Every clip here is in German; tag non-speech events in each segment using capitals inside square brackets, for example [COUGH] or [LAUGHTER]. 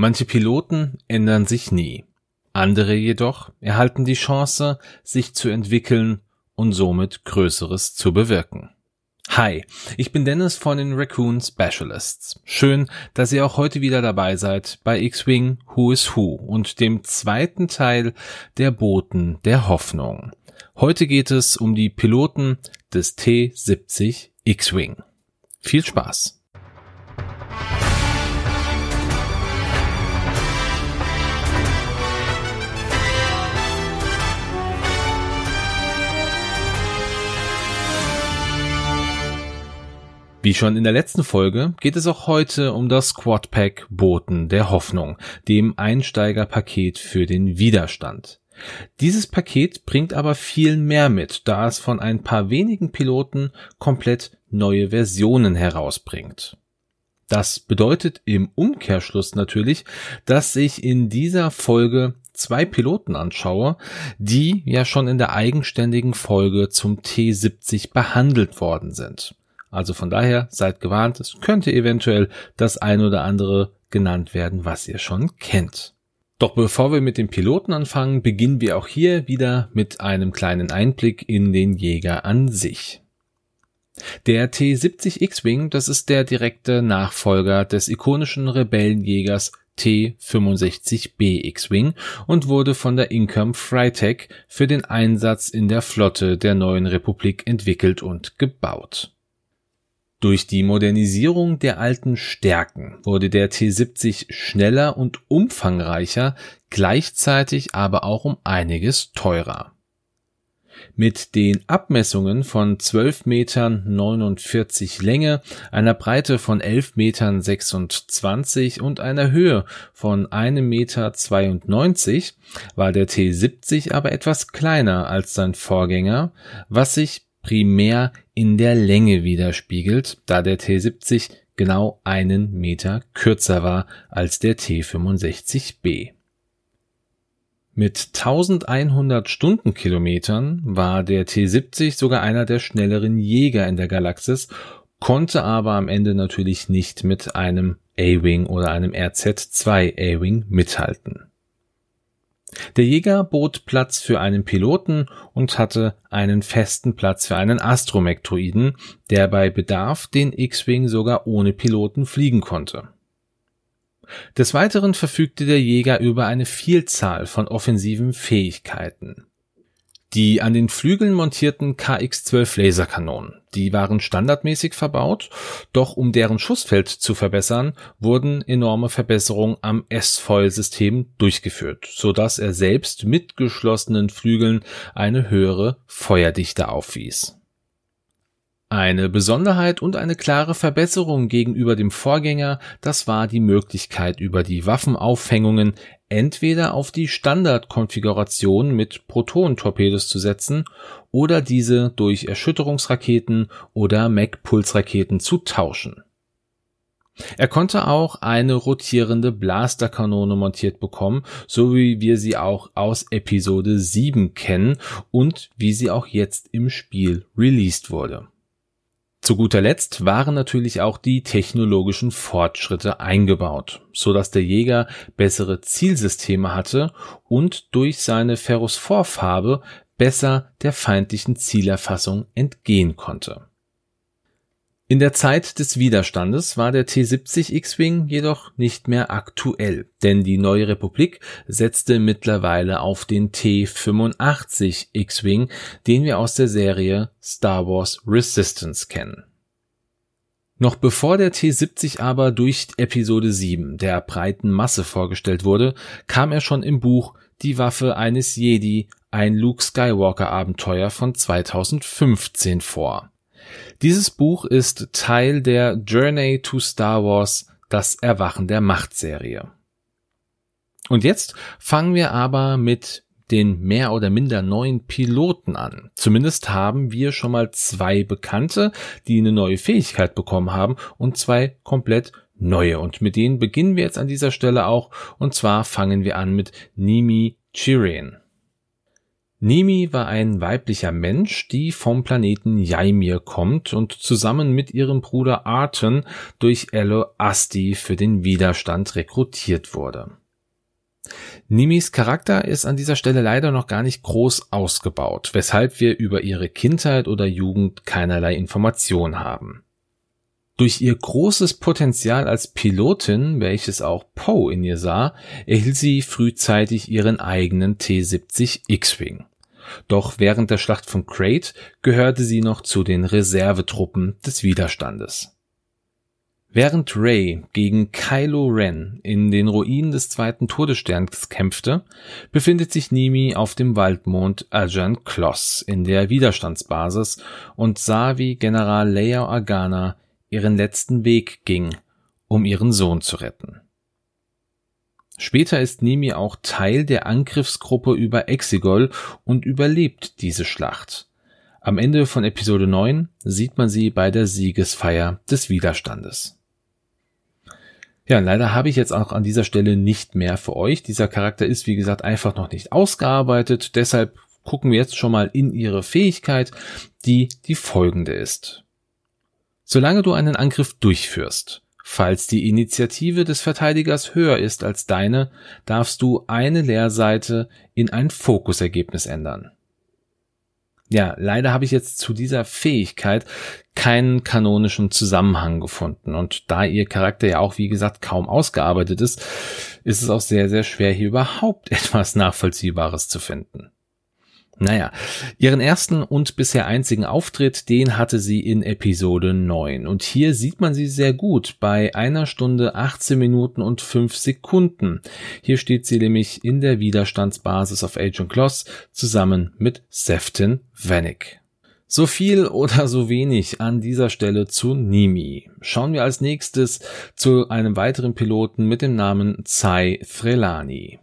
Manche Piloten ändern sich nie. Andere jedoch erhalten die Chance, sich zu entwickeln und somit Größeres zu bewirken. Hi, ich bin Dennis von den Raccoon Specialists. Schön, dass ihr auch heute wieder dabei seid bei X-Wing Who is Who und dem zweiten Teil der Boten der Hoffnung. Heute geht es um die Piloten des T-70 X-Wing. Viel Spaß! Wie schon in der letzten Folge geht es auch heute um das Quadpack Boten der Hoffnung, dem Einsteigerpaket für den Widerstand. Dieses Paket bringt aber viel mehr mit, da es von ein paar wenigen Piloten komplett neue Versionen herausbringt. Das bedeutet im Umkehrschluss natürlich, dass ich in dieser Folge zwei Piloten anschaue, die ja schon in der eigenständigen Folge zum T70 behandelt worden sind. Also von daher seid gewarnt, es könnte eventuell das ein oder andere genannt werden, was ihr schon kennt. Doch bevor wir mit dem Piloten anfangen, beginnen wir auch hier wieder mit einem kleinen Einblick in den Jäger an sich. Der T-70 X-Wing, das ist der direkte Nachfolger des ikonischen Rebellenjägers T-65B X-Wing und wurde von der Income Freitech für den Einsatz in der Flotte der neuen Republik entwickelt und gebaut. Durch die Modernisierung der alten Stärken wurde der T70 schneller und umfangreicher, gleichzeitig aber auch um einiges teurer. Mit den Abmessungen von 12 Metern 49 Länge, einer Breite von 11 Metern 26 und einer Höhe von 1 Meter 92 war der T70 aber etwas kleiner als sein Vorgänger, was sich primär in der Länge widerspiegelt, da der T70 genau einen Meter kürzer war als der T65B. Mit 1100 Stundenkilometern war der T70 sogar einer der schnelleren Jäger in der Galaxis, konnte aber am Ende natürlich nicht mit einem A-Wing oder einem RZ-2 A-Wing mithalten. Der Jäger bot Platz für einen Piloten und hatte einen festen Platz für einen Astromektroiden, der bei Bedarf den X-Wing sogar ohne Piloten fliegen konnte. Des Weiteren verfügte der Jäger über eine Vielzahl von offensiven Fähigkeiten. Die an den Flügeln montierten KX-12 Laserkanonen, die waren standardmäßig verbaut, doch um deren Schussfeld zu verbessern, wurden enorme Verbesserungen am S-Foil-System durchgeführt, so dass er selbst mit geschlossenen Flügeln eine höhere Feuerdichte aufwies. Eine Besonderheit und eine klare Verbesserung gegenüber dem Vorgänger, das war die Möglichkeit über die Waffenaufhängungen entweder auf die Standardkonfiguration mit Protonentorpedos zu setzen oder diese durch Erschütterungsraketen oder Mac-Pulsraketen zu tauschen. Er konnte auch eine rotierende Blasterkanone montiert bekommen, so wie wir sie auch aus Episode 7 kennen und wie sie auch jetzt im Spiel released wurde. Zu guter Letzt waren natürlich auch die technologischen Fortschritte eingebaut, so dass der Jäger bessere Zielsysteme hatte und durch seine Ferrosphorfarbe besser der feindlichen Zielerfassung entgehen konnte. In der Zeit des Widerstandes war der T-70 X-Wing jedoch nicht mehr aktuell, denn die neue Republik setzte mittlerweile auf den T-85 X-Wing, den wir aus der Serie Star Wars Resistance kennen. Noch bevor der T-70 aber durch Episode 7 der breiten Masse vorgestellt wurde, kam er schon im Buch Die Waffe eines Jedi, ein Luke Skywalker Abenteuer von 2015 vor. Dieses Buch ist Teil der Journey to Star Wars Das Erwachen der Macht Serie. Und jetzt fangen wir aber mit den mehr oder minder neuen Piloten an. Zumindest haben wir schon mal zwei Bekannte, die eine neue Fähigkeit bekommen haben und zwei komplett neue. Und mit denen beginnen wir jetzt an dieser Stelle auch. Und zwar fangen wir an mit Nimi Chirin. Nemi war ein weiblicher Mensch, die vom Planeten Ymir kommt und zusammen mit ihrem Bruder Arton durch Elo Asti für den Widerstand rekrutiert wurde. Nimis Charakter ist an dieser Stelle leider noch gar nicht groß ausgebaut, weshalb wir über ihre Kindheit oder Jugend keinerlei Information haben. Durch ihr großes Potenzial als Pilotin, welches auch Poe in ihr sah, erhielt sie frühzeitig ihren eigenen T-70 X-Wing. Doch während der Schlacht von Crate gehörte sie noch zu den Reservetruppen des Widerstandes. Während Ray gegen Kylo Ren in den Ruinen des zweiten Todessterns kämpfte, befindet sich Nimi auf dem Waldmond Ajan Kloss in der Widerstandsbasis und sah, wie General Leia Organa ihren letzten Weg ging, um ihren Sohn zu retten. Später ist Nimi auch Teil der Angriffsgruppe über Exegol und überlebt diese Schlacht. Am Ende von Episode 9 sieht man sie bei der Siegesfeier des Widerstandes. Ja, leider habe ich jetzt auch an dieser Stelle nicht mehr für euch. Dieser Charakter ist, wie gesagt, einfach noch nicht ausgearbeitet. Deshalb gucken wir jetzt schon mal in ihre Fähigkeit, die die folgende ist. Solange du einen Angriff durchführst, Falls die Initiative des Verteidigers höher ist als deine, darfst du eine Leerseite in ein Fokusergebnis ändern. Ja, leider habe ich jetzt zu dieser Fähigkeit keinen kanonischen Zusammenhang gefunden. Und da ihr Charakter ja auch, wie gesagt, kaum ausgearbeitet ist, ist es auch sehr, sehr schwer, hier überhaupt [LAUGHS] etwas Nachvollziehbares zu finden. Naja, ihren ersten und bisher einzigen Auftritt, den hatte sie in Episode 9. Und hier sieht man sie sehr gut bei einer Stunde 18 Minuten und 5 Sekunden. Hier steht sie nämlich in der Widerstandsbasis auf Agent Kloss zusammen mit Sefton Vanek. So viel oder so wenig an dieser Stelle zu Nimi. Schauen wir als nächstes zu einem weiteren Piloten mit dem Namen Zai Threlani.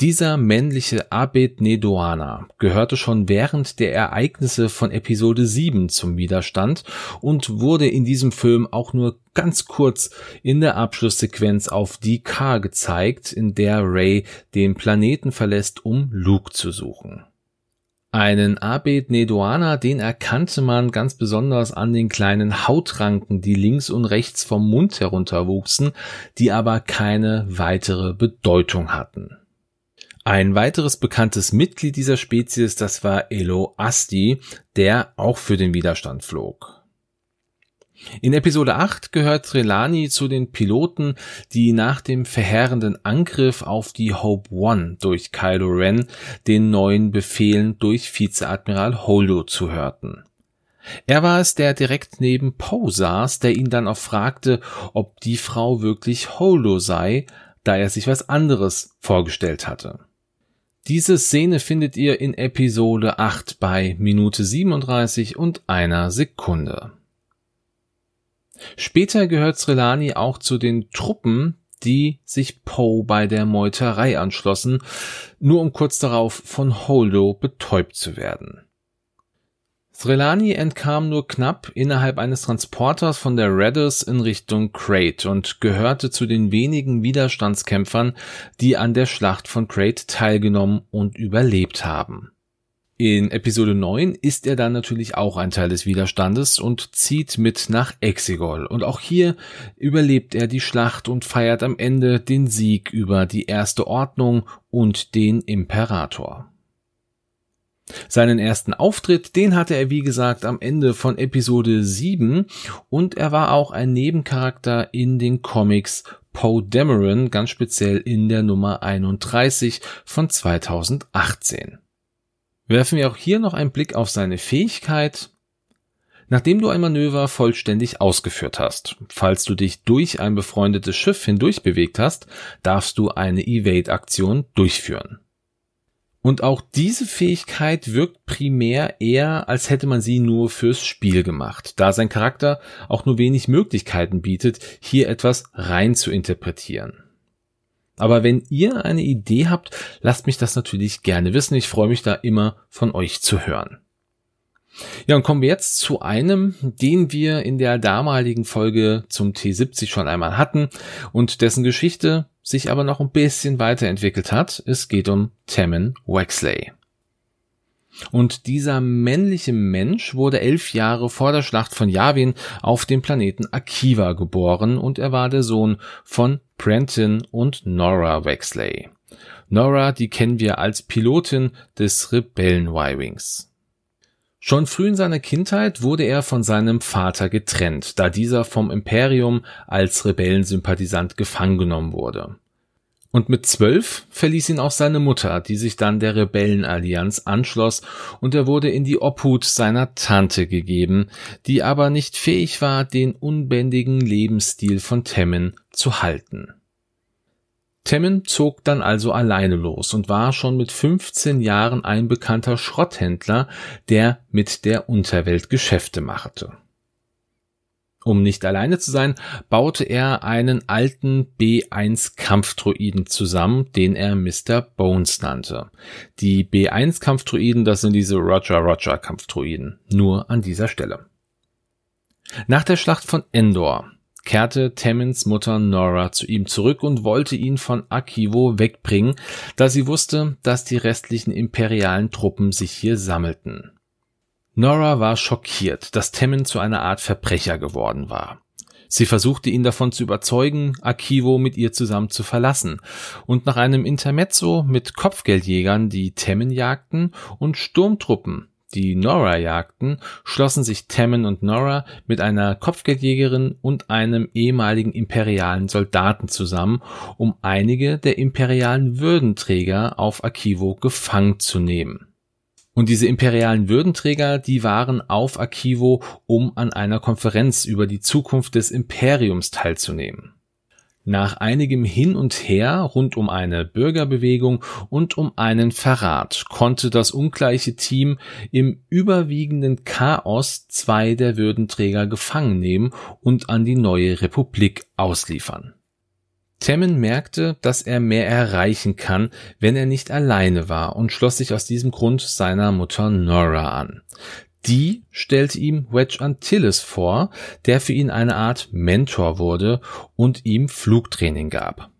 Dieser männliche Abed Nedoana gehörte schon während der Ereignisse von Episode 7 zum Widerstand und wurde in diesem Film auch nur ganz kurz in der Abschlusssequenz auf die K gezeigt, in der Ray den Planeten verlässt, um Luke zu suchen. Einen Abed Nedoana, den erkannte man ganz besonders an den kleinen Hautranken, die links und rechts vom Mund herunterwuchsen, die aber keine weitere Bedeutung hatten. Ein weiteres bekanntes Mitglied dieser Spezies, das war Elo Asti, der auch für den Widerstand flog. In Episode 8 gehört Trelani zu den Piloten, die nach dem verheerenden Angriff auf die Hope One durch Kylo Ren den neuen Befehlen durch Vizeadmiral Holdo zuhörten. Er war es, der direkt neben Poe saß, der ihn dann auch fragte, ob die Frau wirklich Holdo sei, da er sich was anderes vorgestellt hatte. Diese Szene findet ihr in Episode 8 bei Minute 37 und einer Sekunde. Später gehört Srelani auch zu den Truppen, die sich Poe bei der Meuterei anschlossen, nur um kurz darauf von Holdo betäubt zu werden. Srelani entkam nur knapp innerhalb eines Transporters von der Redders in Richtung Crate und gehörte zu den wenigen Widerstandskämpfern, die an der Schlacht von Crate teilgenommen und überlebt haben. In Episode 9 ist er dann natürlich auch ein Teil des Widerstandes und zieht mit nach Exegol. Und auch hier überlebt er die Schlacht und feiert am Ende den Sieg über die Erste Ordnung und den Imperator. Seinen ersten Auftritt, den hatte er wie gesagt am Ende von Episode 7 und er war auch ein Nebencharakter in den Comics Poe Dameron, ganz speziell in der Nummer 31 von 2018. Werfen wir auch hier noch einen Blick auf seine Fähigkeit. Nachdem du ein Manöver vollständig ausgeführt hast, falls du dich durch ein befreundetes Schiff hindurch bewegt hast, darfst du eine Evade-Aktion durchführen. Und auch diese Fähigkeit wirkt primär eher, als hätte man sie nur fürs Spiel gemacht, da sein Charakter auch nur wenig Möglichkeiten bietet, hier etwas rein zu interpretieren. Aber wenn ihr eine Idee habt, lasst mich das natürlich gerne wissen. Ich freue mich da immer von euch zu hören. Ja, und kommen wir jetzt zu einem, den wir in der damaligen Folge zum T70 schon einmal hatten und dessen Geschichte sich aber noch ein bisschen weiterentwickelt hat. Es geht um Tammin Wexley. Und dieser männliche Mensch wurde elf Jahre vor der Schlacht von Yavin auf dem Planeten Akiva geboren und er war der Sohn von Brenton und Nora Wexley. Nora, die kennen wir als Pilotin des Rebellen Y-Wings. Schon früh in seiner Kindheit wurde er von seinem Vater getrennt, da dieser vom Imperium als Rebellensympathisant gefangen genommen wurde. Und mit zwölf verließ ihn auch seine Mutter, die sich dann der Rebellenallianz anschloss, und er wurde in die Obhut seiner Tante gegeben, die aber nicht fähig war, den unbändigen Lebensstil von Temmin zu halten. Temmin zog dann also alleine los und war schon mit 15 Jahren ein bekannter Schrotthändler, der mit der Unterwelt Geschäfte machte. Um nicht alleine zu sein, baute er einen alten B1 Kampfdroiden zusammen, den er Mr. Bones nannte. Die B1 Kampfdroiden, das sind diese Roger Roger Kampfdroiden. Nur an dieser Stelle. Nach der Schlacht von Endor kehrte Tammins Mutter Nora zu ihm zurück und wollte ihn von Akivo wegbringen, da sie wusste, dass die restlichen imperialen Truppen sich hier sammelten. Nora war schockiert, dass Temmin zu einer Art Verbrecher geworden war. Sie versuchte ihn davon zu überzeugen, Akivo mit ihr zusammen zu verlassen, und nach einem Intermezzo mit Kopfgeldjägern, die Temmin jagten, und Sturmtruppen, die Nora jagten, schlossen sich Tammen und Nora mit einer Kopfgeldjägerin und einem ehemaligen imperialen Soldaten zusammen, um einige der imperialen Würdenträger auf Akivo gefangen zu nehmen. Und diese imperialen Würdenträger, die waren auf Akivo, um an einer Konferenz über die Zukunft des Imperiums teilzunehmen. Nach einigem Hin und Her rund um eine Bürgerbewegung und um einen Verrat konnte das ungleiche Team im überwiegenden Chaos zwei der Würdenträger gefangen nehmen und an die neue Republik ausliefern. Temmen merkte, dass er mehr erreichen kann, wenn er nicht alleine war und schloss sich aus diesem Grund seiner Mutter Nora an. Die stellte ihm Wedge Antilles vor, der für ihn eine Art Mentor wurde und ihm Flugtraining gab.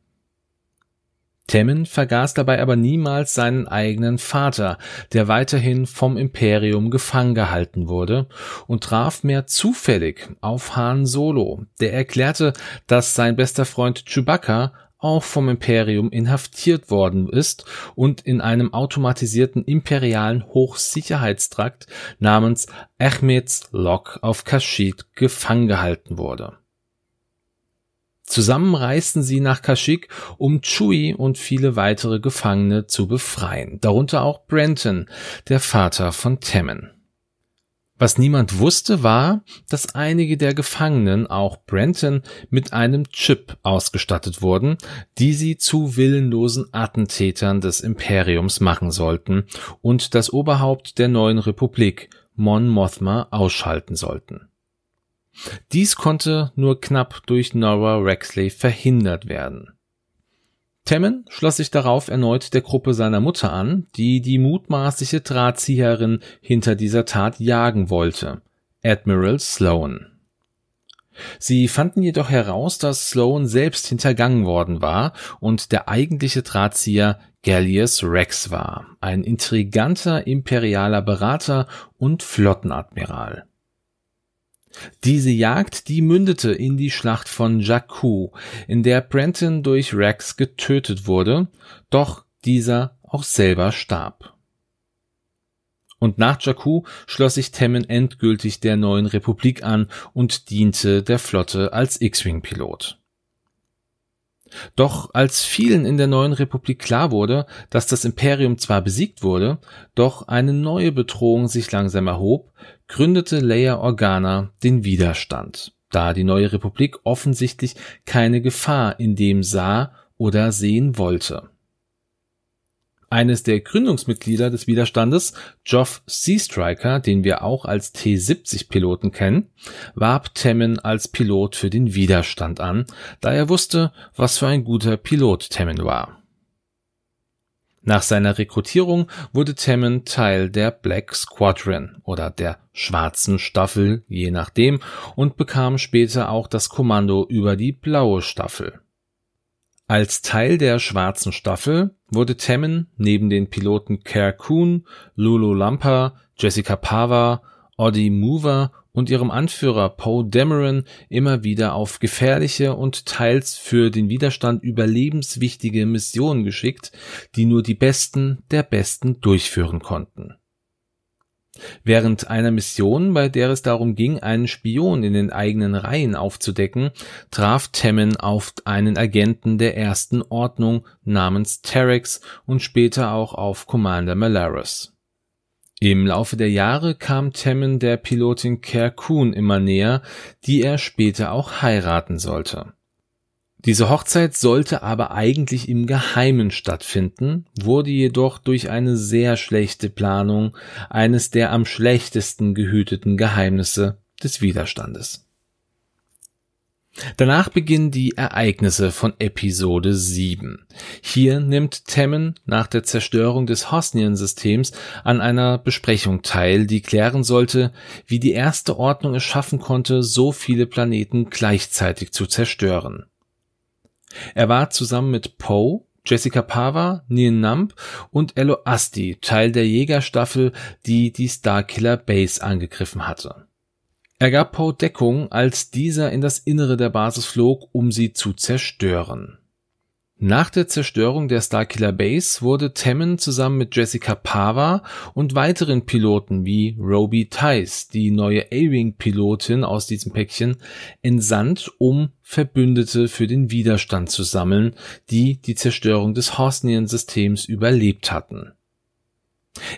Temmen vergaß dabei aber niemals seinen eigenen Vater, der weiterhin vom Imperium gefangen gehalten wurde, und traf mehr zufällig auf Han Solo, der erklärte, dass sein bester Freund Chewbacca auch vom Imperium inhaftiert worden ist und in einem automatisierten imperialen Hochsicherheitstrakt namens Ahmeds Lok auf Kashyyyk gefangen gehalten wurde. Zusammen reisten sie nach Kashyyyk, um Chewie und viele weitere Gefangene zu befreien, darunter auch Brenton, der Vater von Temmen. Was niemand wusste, war, dass einige der Gefangenen, auch Brenton, mit einem Chip ausgestattet wurden, die sie zu willenlosen Attentätern des Imperiums machen sollten und das Oberhaupt der neuen Republik, Mon Mothma, ausschalten sollten. Dies konnte nur knapp durch Nora Rexley verhindert werden. Temmen schloss sich darauf erneut der Gruppe seiner Mutter an, die die mutmaßliche Drahtzieherin hinter dieser Tat jagen wollte, Admiral Sloan. Sie fanden jedoch heraus, dass Sloan selbst hintergangen worden war und der eigentliche Drahtzieher Gallius Rex war, ein intriganter imperialer Berater und Flottenadmiral. Diese Jagd, die mündete in die Schlacht von Jakku, in der Brenton durch Rex getötet wurde, doch dieser auch selber starb. Und nach Jakku schloss sich Temmen endgültig der neuen Republik an und diente der Flotte als X-Wing-Pilot. Doch als vielen in der neuen Republik klar wurde, dass das Imperium zwar besiegt wurde, doch eine neue Bedrohung sich langsam erhob, gründete Leia Organa den Widerstand, da die neue Republik offensichtlich keine Gefahr in dem sah oder sehen wollte. Eines der Gründungsmitglieder des Widerstandes, Geoff Seastriker, den wir auch als T-70-Piloten kennen, warb Temmen als Pilot für den Widerstand an, da er wusste, was für ein guter Pilot Temmen war. Nach seiner Rekrutierung wurde Temmen Teil der Black Squadron oder der schwarzen Staffel, je nachdem, und bekam später auch das Kommando über die blaue Staffel. Als Teil der schwarzen Staffel wurde Tammen neben den Piloten Care Coon, Lulu Lampa, Jessica Pava, Oddie Mover und ihrem Anführer Poe Dameron immer wieder auf gefährliche und teils für den Widerstand überlebenswichtige Missionen geschickt, die nur die Besten der Besten durchführen konnten. Während einer Mission, bei der es darum ging, einen Spion in den eigenen Reihen aufzudecken, traf Temmen auf einen Agenten der ersten Ordnung namens Terex und später auch auf Commander Malaris. Im Laufe der Jahre kam Temmen der Pilotin Care Coon immer näher, die er später auch heiraten sollte. Diese Hochzeit sollte aber eigentlich im Geheimen stattfinden, wurde jedoch durch eine sehr schlechte Planung eines der am schlechtesten gehüteten Geheimnisse des Widerstandes. Danach beginnen die Ereignisse von Episode 7. Hier nimmt Temmen nach der Zerstörung des Hosnian-Systems an einer Besprechung teil, die klären sollte, wie die erste Ordnung es schaffen konnte, so viele Planeten gleichzeitig zu zerstören. Er war zusammen mit Poe, Jessica Pava, Neil Nump und Ello Asti Teil der Jägerstaffel, die die Starkiller Base angegriffen hatte. Er gab Poe Deckung, als dieser in das Innere der Basis flog, um sie zu zerstören. Nach der Zerstörung der Starkiller Base wurde Temmen zusammen mit Jessica Pava und weiteren Piloten wie Roby Tice, die neue A-Wing-Pilotin aus diesem Päckchen, entsandt, um Verbündete für den Widerstand zu sammeln, die die Zerstörung des Hosnian-Systems überlebt hatten.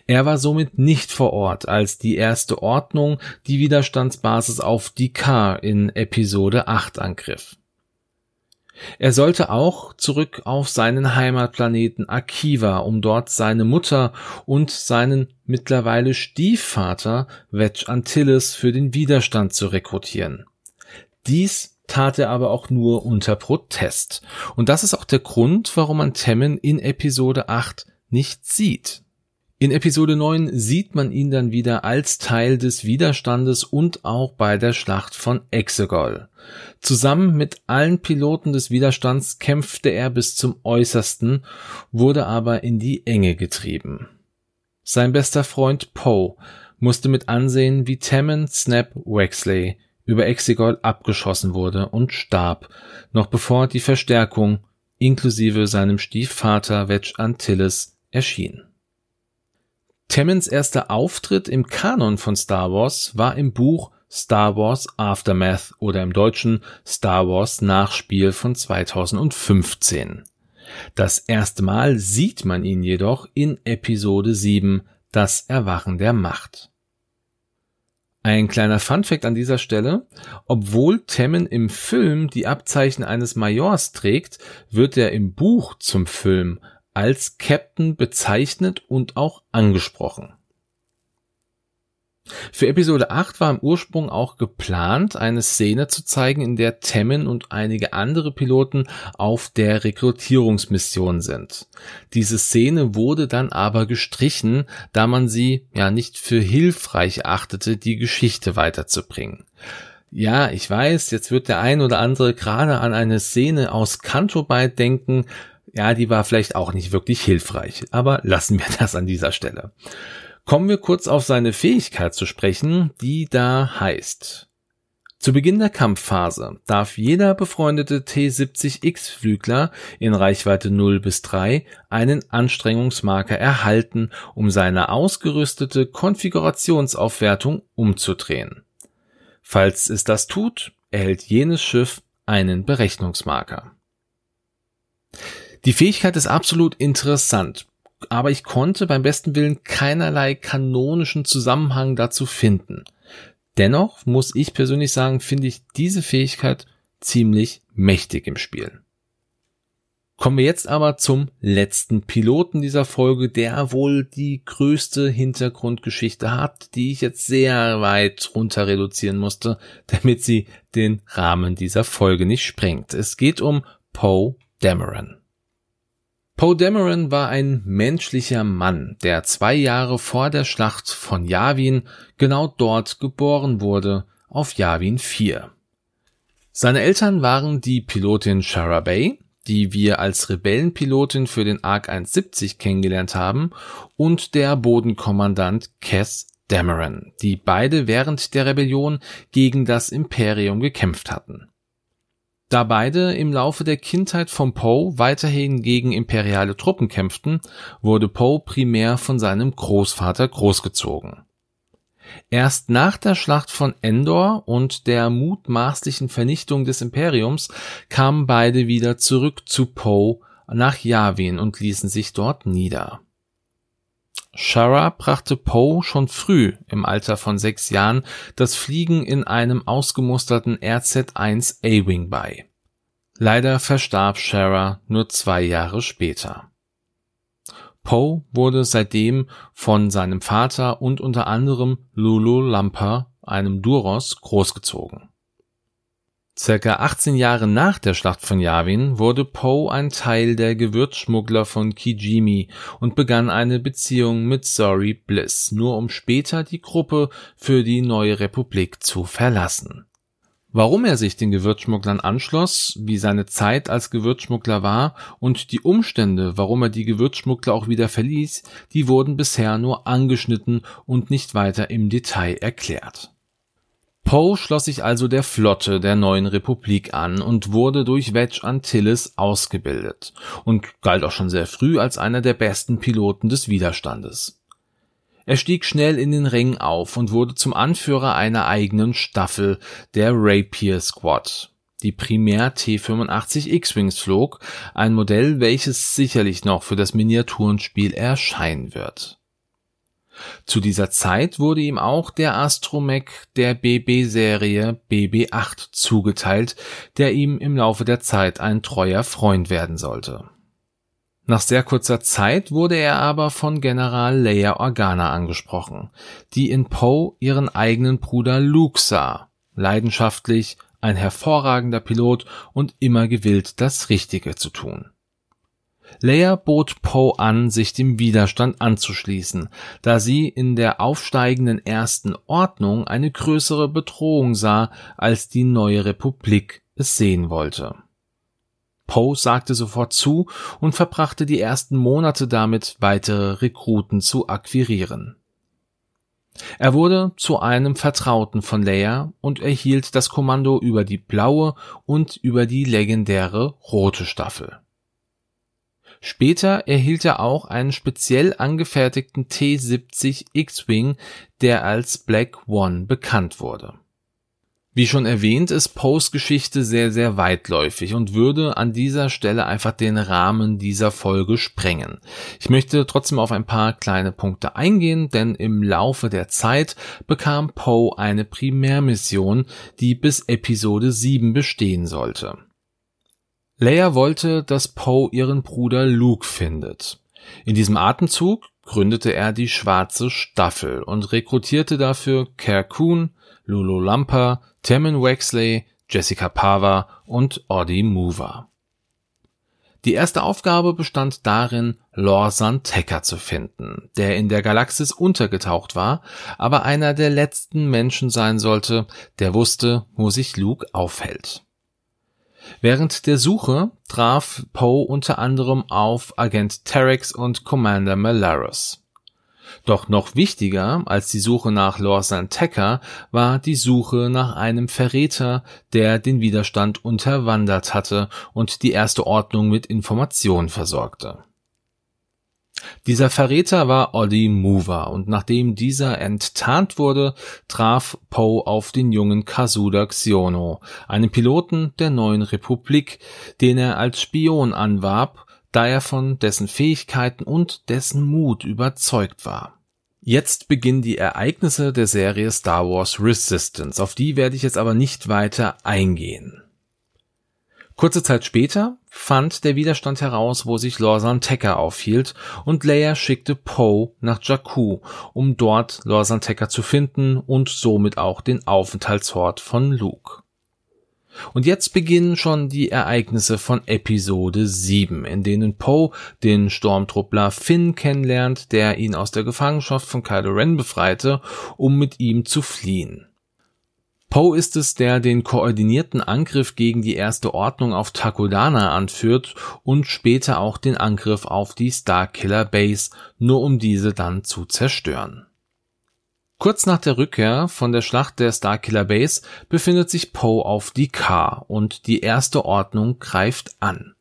Er war somit nicht vor Ort, als die erste Ordnung die Widerstandsbasis auf Dikar in Episode 8 angriff. Er sollte auch zurück auf seinen Heimatplaneten Akiva, um dort seine Mutter und seinen mittlerweile Stiefvater Wedge Antilles für den Widerstand zu rekrutieren. Dies tat er aber auch nur unter Protest. Und das ist auch der Grund, warum man Temmen in Episode 8 nicht sieht. In Episode 9 sieht man ihn dann wieder als Teil des Widerstandes und auch bei der Schlacht von Exegol. Zusammen mit allen Piloten des Widerstands kämpfte er bis zum Äußersten, wurde aber in die Enge getrieben. Sein bester Freund Poe musste mit ansehen, wie Tammen Snap Wexley über Exegol abgeschossen wurde und starb, noch bevor die Verstärkung inklusive seinem Stiefvater Wedge Antilles erschien. Tammens erster Auftritt im Kanon von Star Wars war im Buch Star Wars Aftermath oder im Deutschen Star Wars Nachspiel von 2015. Das erste Mal sieht man ihn jedoch in Episode 7 Das Erwachen der Macht. Ein kleiner Funfact an dieser Stelle. Obwohl Temmen im Film die Abzeichen eines Majors trägt, wird er im Buch zum Film als Captain bezeichnet und auch angesprochen. Für Episode 8 war im Ursprung auch geplant, eine Szene zu zeigen, in der Temmen und einige andere Piloten auf der Rekrutierungsmission sind. Diese Szene wurde dann aber gestrichen, da man sie ja nicht für hilfreich achtete, die Geschichte weiterzubringen. Ja, ich weiß, jetzt wird der ein oder andere gerade an eine Szene aus Canto denken, ja, die war vielleicht auch nicht wirklich hilfreich, aber lassen wir [LAUGHS] das an dieser Stelle. Kommen wir kurz auf seine Fähigkeit zu sprechen, die da heißt. Zu Beginn der Kampfphase darf jeder befreundete T-70X-Flügler in Reichweite 0 bis 3 einen Anstrengungsmarker erhalten, um seine ausgerüstete Konfigurationsaufwertung umzudrehen. Falls es das tut, erhält jenes Schiff einen Berechnungsmarker. Die Fähigkeit ist absolut interessant, aber ich konnte beim besten Willen keinerlei kanonischen Zusammenhang dazu finden. Dennoch muss ich persönlich sagen, finde ich diese Fähigkeit ziemlich mächtig im Spiel. Kommen wir jetzt aber zum letzten Piloten dieser Folge, der wohl die größte Hintergrundgeschichte hat, die ich jetzt sehr weit runter reduzieren musste, [LAUGHS] damit sie den Rahmen dieser Folge nicht sprengt. Es geht um Poe Dameron. Poe Dameron war ein menschlicher Mann, der zwei Jahre vor der Schlacht von Yavin genau dort geboren wurde, auf Yavin 4. Seine Eltern waren die Pilotin Shara Bay, die wir als Rebellenpilotin für den ARC 170 kennengelernt haben, und der Bodenkommandant Cass Dameron, die beide während der Rebellion gegen das Imperium gekämpft hatten. Da beide im Laufe der Kindheit von Poe weiterhin gegen imperiale Truppen kämpften, wurde Poe primär von seinem Großvater großgezogen. Erst nach der Schlacht von Endor und der mutmaßlichen Vernichtung des Imperiums kamen beide wieder zurück zu Poe nach Yavin und ließen sich dort nieder. Shara brachte Poe schon früh im Alter von sechs Jahren das Fliegen in einem ausgemusterten RZ-1 A-Wing bei. Leider verstarb Shara nur zwei Jahre später. Poe wurde seitdem von seinem Vater und unter anderem Lulu Lampa, einem Duros, großgezogen Circa 18 Jahre nach der Schlacht von Yavin wurde Poe ein Teil der Gewürzschmuggler von Kijimi und begann eine Beziehung mit Zori Bliss, nur um später die Gruppe für die neue Republik zu verlassen. Warum er sich den Gewürzschmugglern anschloss, wie seine Zeit als Gewürzschmuggler war und die Umstände, warum er die Gewürzschmuggler auch wieder verließ, die wurden bisher nur angeschnitten und nicht weiter im Detail erklärt Poe schloss sich also der Flotte der neuen Republik an und wurde durch Wedge Antilles ausgebildet und galt auch schon sehr früh als einer der besten Piloten des Widerstandes. Er stieg schnell in den Rängen auf und wurde zum Anführer einer eigenen Staffel, der Rapier Squad, die primär T-85 X-Wings flog, ein Modell, welches sicherlich noch für das Miniaturenspiel erscheinen wird zu dieser Zeit wurde ihm auch der Astromech der BB-Serie BB-8 zugeteilt, der ihm im Laufe der Zeit ein treuer Freund werden sollte. Nach sehr kurzer Zeit wurde er aber von General Leia Organa angesprochen, die in Poe ihren eigenen Bruder Luke sah, leidenschaftlich, ein hervorragender Pilot und immer gewillt, das Richtige zu tun. Leia bot Poe an, sich dem Widerstand anzuschließen, da sie in der aufsteigenden Ersten Ordnung eine größere Bedrohung sah, als die neue Republik es sehen wollte. Poe sagte sofort zu und verbrachte die ersten Monate damit, weitere Rekruten zu akquirieren. Er wurde zu einem Vertrauten von Leia und erhielt das Kommando über die blaue und über die legendäre rote Staffel. Später erhielt er auch einen speziell angefertigten T-70 X-Wing, der als Black One bekannt wurde. Wie schon erwähnt, ist Poes Geschichte sehr, sehr weitläufig und würde an dieser Stelle einfach den Rahmen dieser Folge sprengen. Ich möchte trotzdem auf ein paar kleine Punkte eingehen, denn im Laufe der Zeit bekam Poe eine Primärmission, die bis Episode 7 bestehen sollte. Leia wollte, dass Poe ihren Bruder Luke findet. In diesem Atemzug gründete er die Schwarze Staffel und rekrutierte dafür Care Coon, Lulu Lampa, Tammin Wexley, Jessica Pava und Audie Mover. Die erste Aufgabe bestand darin, Lorsan Tekka zu finden, der in der Galaxis untergetaucht war, aber einer der letzten Menschen sein sollte, der wusste, wo sich Luke aufhält. Während der Suche traf Poe unter anderem auf Agent Terex und Commander Malarus. Doch noch wichtiger als die Suche nach Lorsan Tekka war die Suche nach einem Verräter, der den Widerstand unterwandert hatte und die erste Ordnung mit Informationen versorgte dieser Verräter war Ollie Mover und nachdem dieser enttarnt wurde, traf Poe auf den jungen Kazuda Xiono, einen Piloten der neuen Republik, den er als Spion anwarb, da er von dessen Fähigkeiten und dessen Mut überzeugt war. Jetzt beginnen die Ereignisse der Serie Star Wars Resistance, auf die werde ich jetzt aber nicht weiter eingehen. Kurze Zeit später fand der Widerstand heraus, wo sich Lorsan Tekka aufhielt, und Leia schickte Poe nach Jakku, um dort Lorsan Tekka zu finden und somit auch den Aufenthaltsort von Luke. Und jetzt beginnen schon die Ereignisse von Episode 7, in denen Poe den Sturmtruppler Finn kennenlernt, der ihn aus der Gefangenschaft von Kylo Ren befreite, um mit ihm zu fliehen. Poe ist es, der den koordinierten Angriff gegen die Erste Ordnung auf Takodana anführt und später auch den Angriff auf die Starkiller Base, nur um diese dann zu zerstören. Kurz nach der Rückkehr von der Schlacht der Starkiller Base befindet sich Poe auf die K und die Erste Ordnung greift an.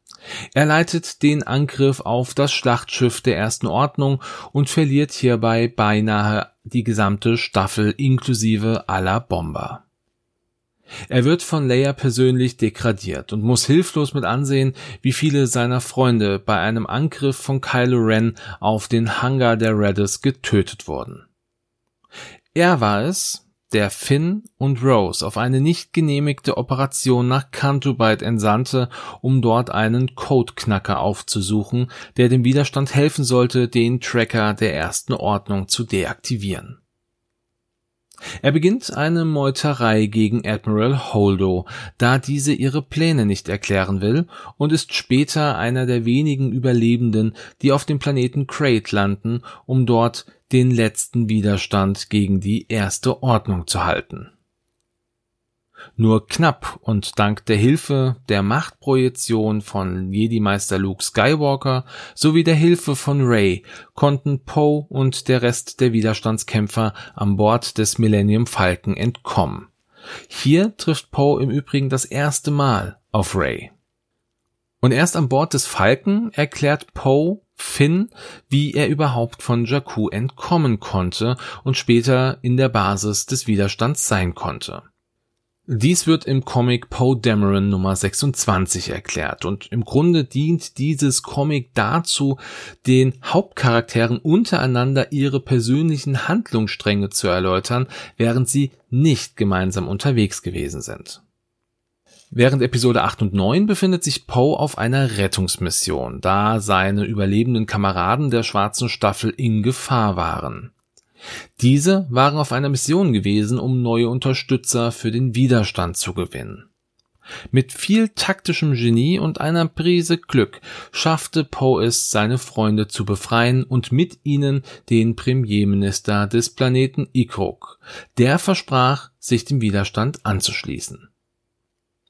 Er leitet den Angriff auf das Schlachtschiff der Ersten Ordnung und verliert hierbei beinahe die gesamte Staffel inklusive aller Bomber. Er wird von Leia persönlich degradiert und muss hilflos mit ansehen, wie viele seiner Freunde bei einem Angriff von Kylo Ren auf den Hangar der Reddis getötet wurden. Er war es, der Finn und Rose auf eine nicht genehmigte Operation nach Cantobite entsandte, um dort einen Codeknacker aufzusuchen, der dem Widerstand helfen sollte, den Tracker der ersten Ordnung zu deaktivieren. Er beginnt eine Meuterei gegen Admiral Holdo, da diese ihre Pläne nicht erklären will, und ist später einer der wenigen Überlebenden, die auf dem Planeten Crate landen, um dort den letzten Widerstand gegen die Erste Ordnung zu halten nur knapp und dank der Hilfe der Machtprojektion von Jedi-Meister Luke Skywalker sowie der Hilfe von Rey konnten Poe und der Rest der Widerstandskämpfer an Bord des Millennium Falcon entkommen. Hier trifft Poe im Übrigen das erste Mal auf Rey. Und erst an Bord des Falcon erklärt Poe Finn, wie er überhaupt von Jakku entkommen konnte und später in der Basis des Widerstands sein konnte. Dies wird im Comic Poe Dameron Nummer 26 erklärt und im Grunde dient dieses Comic dazu, den Hauptcharakteren untereinander ihre persönlichen Handlungsstränge zu erläutern, während sie nicht gemeinsam unterwegs gewesen sind. Während Episode 8 und 9 befindet sich Poe auf einer Rettungsmission, da seine überlebenden Kameraden der schwarzen Staffel in Gefahr waren. Diese waren auf einer Mission gewesen, um neue Unterstützer für den Widerstand zu gewinnen. Mit viel taktischem Genie und einer Prise Glück schaffte Poe es, seine Freunde zu befreien und mit ihnen den Premierminister des Planeten Ikrok. Der versprach, sich dem Widerstand anzuschließen.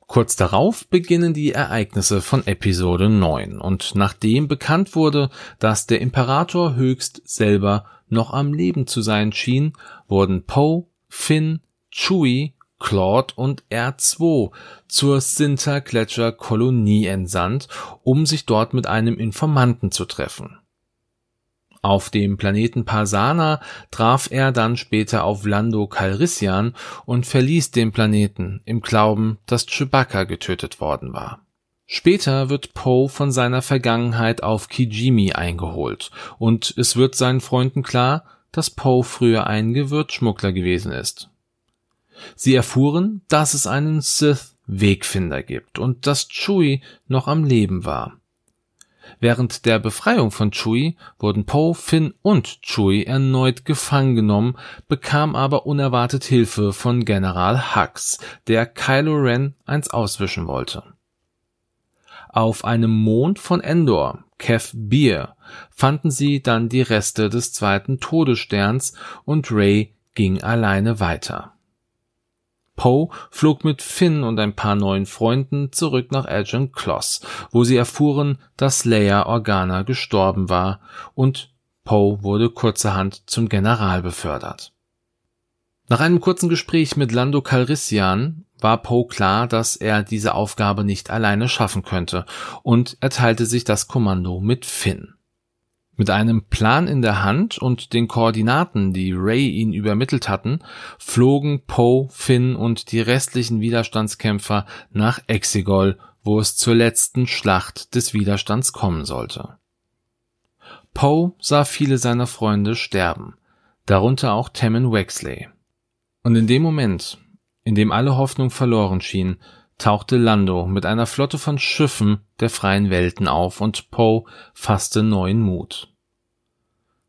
Kurz darauf beginnen die Ereignisse von Episode 9 und nachdem bekannt wurde, dass der Imperator höchst selber noch am Leben zu sein schien, wurden Poe, Finn, Chewie, Claude und R2 zur Sinter-Gletscher-Kolonie entsandt, um sich dort mit einem Informanten zu treffen. Auf dem Planeten Parsana traf er dann später auf Lando Calrissian und verließ den Planeten im Glauben, dass Chewbacca getötet worden war. Später wird Poe von seiner Vergangenheit auf Kijimi eingeholt und es wird seinen Freunden klar, dass Poe früher ein Gewürzschmuggler gewesen ist. Sie erfuhren, dass es einen Sith Wegfinder gibt und dass Chewie noch am Leben war. Während der Befreiung von Chewie wurden Poe, Finn und Chewie erneut gefangen genommen, bekam aber unerwartet Hilfe von General Hux, der Kylo Ren eins auswischen wollte. Auf einem Mond von Endor, Kev Bir, fanden sie dann die Reste des zweiten Todessterns und Ray ging alleine weiter. Poe flog mit Finn und ein paar neuen Freunden zurück nach Agent Kloss, wo sie erfuhren, dass Leia Organa gestorben war und Poe wurde kurzerhand zum General befördert. Nach einem kurzen Gespräch mit Lando Calrissian war Poe klar, dass er diese Aufgabe nicht alleine schaffen könnte, und er teilte sich das Kommando mit Finn. Mit einem Plan in der Hand und den Koordinaten, die Ray ihn übermittelt hatten, flogen Poe, Finn und die restlichen Widerstandskämpfer nach Exegol, wo es zur letzten Schlacht des Widerstands kommen sollte. Poe sah viele seiner Freunde sterben, darunter auch Tammin Wexley. Und in dem Moment, in dem alle Hoffnung verloren schien, tauchte Lando mit einer Flotte von Schiffen der freien Welten auf und Poe fasste neuen Mut.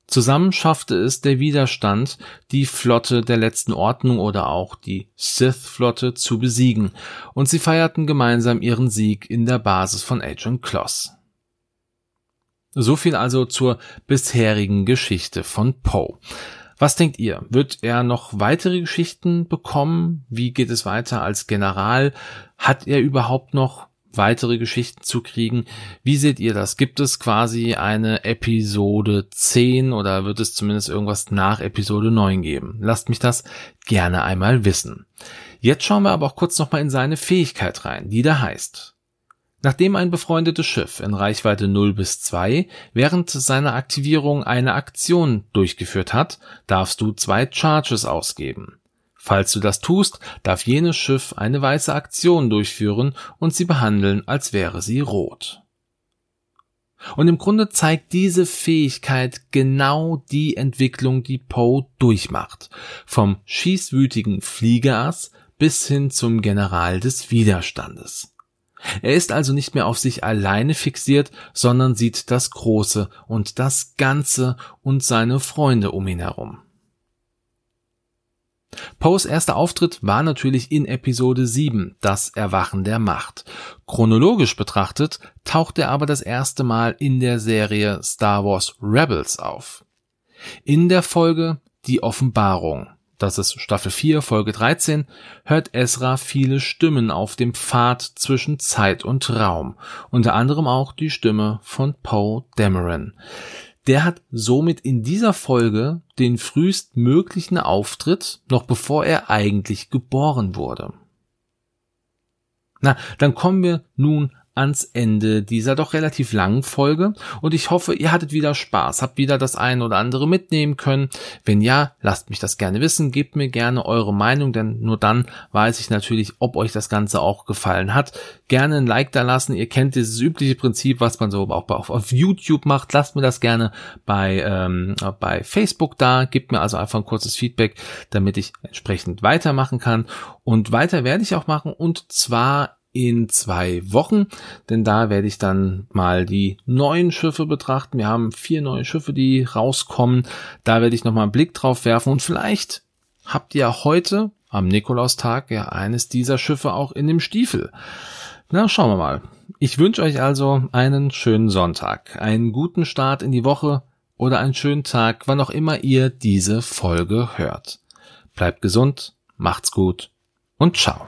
Zusammen schaffte es der Widerstand, die Flotte der letzten Ordnung oder auch die Sith-Flotte zu besiegen, und sie feierten gemeinsam ihren Sieg in der Basis von Agent Kloss. So viel also zur bisherigen Geschichte von Poe. Was denkt ihr? Wird er noch weitere Geschichten bekommen? Wie geht es weiter als General? Hat er überhaupt noch weitere Geschichten zu kriegen? Wie seht ihr das? Gibt es quasi eine Episode 10 oder wird es zumindest irgendwas nach Episode 9 geben? Lasst mich das gerne einmal wissen. Jetzt schauen wir aber auch kurz nochmal in seine Fähigkeit rein, die da heißt. Nachdem ein befreundetes Schiff in Reichweite 0 bis 2 während seiner Aktivierung eine Aktion durchgeführt hat, darfst du zwei Charges ausgeben. Falls du das tust, darf jenes Schiff eine weiße Aktion durchführen und sie behandeln, als wäre sie rot. Und im Grunde zeigt diese Fähigkeit genau die Entwicklung, die Poe durchmacht. Vom schießwütigen Fliegerass bis hin zum General des Widerstandes. Er ist also nicht mehr auf sich alleine fixiert, sondern sieht das Große und das Ganze und seine Freunde um ihn herum. Poes erster Auftritt war natürlich in Episode 7, das Erwachen der Macht. Chronologisch betrachtet taucht er aber das erste Mal in der Serie Star Wars Rebels auf. In der Folge Die Offenbarung das ist Staffel 4, Folge 13, hört Ezra viele Stimmen auf dem Pfad zwischen Zeit und Raum, unter anderem auch die Stimme von Poe Dameron. Der hat somit in dieser Folge den frühestmöglichen Auftritt, noch bevor er eigentlich geboren wurde. Na, dann kommen wir nun ans Ende dieser doch relativ langen Folge und ich hoffe, ihr hattet wieder Spaß, habt wieder das ein oder andere mitnehmen können. Wenn ja, lasst mich das gerne wissen, gebt mir gerne eure Meinung, denn nur dann weiß ich natürlich, ob euch das Ganze auch gefallen hat. Gerne ein Like da lassen, ihr kennt dieses übliche Prinzip, was man so auch auf YouTube macht. Lasst mir das gerne bei, ähm, bei Facebook da, gebt mir also einfach ein kurzes Feedback, damit ich entsprechend weitermachen kann. Und weiter werde ich auch machen und zwar in zwei Wochen, denn da werde ich dann mal die neuen Schiffe betrachten. Wir haben vier neue Schiffe, die rauskommen. Da werde ich nochmal einen Blick drauf werfen und vielleicht habt ihr heute am Nikolaustag ja eines dieser Schiffe auch in dem Stiefel. Na, schauen wir mal. Ich wünsche euch also einen schönen Sonntag, einen guten Start in die Woche oder einen schönen Tag, wann auch immer ihr diese Folge hört. Bleibt gesund, macht's gut und ciao.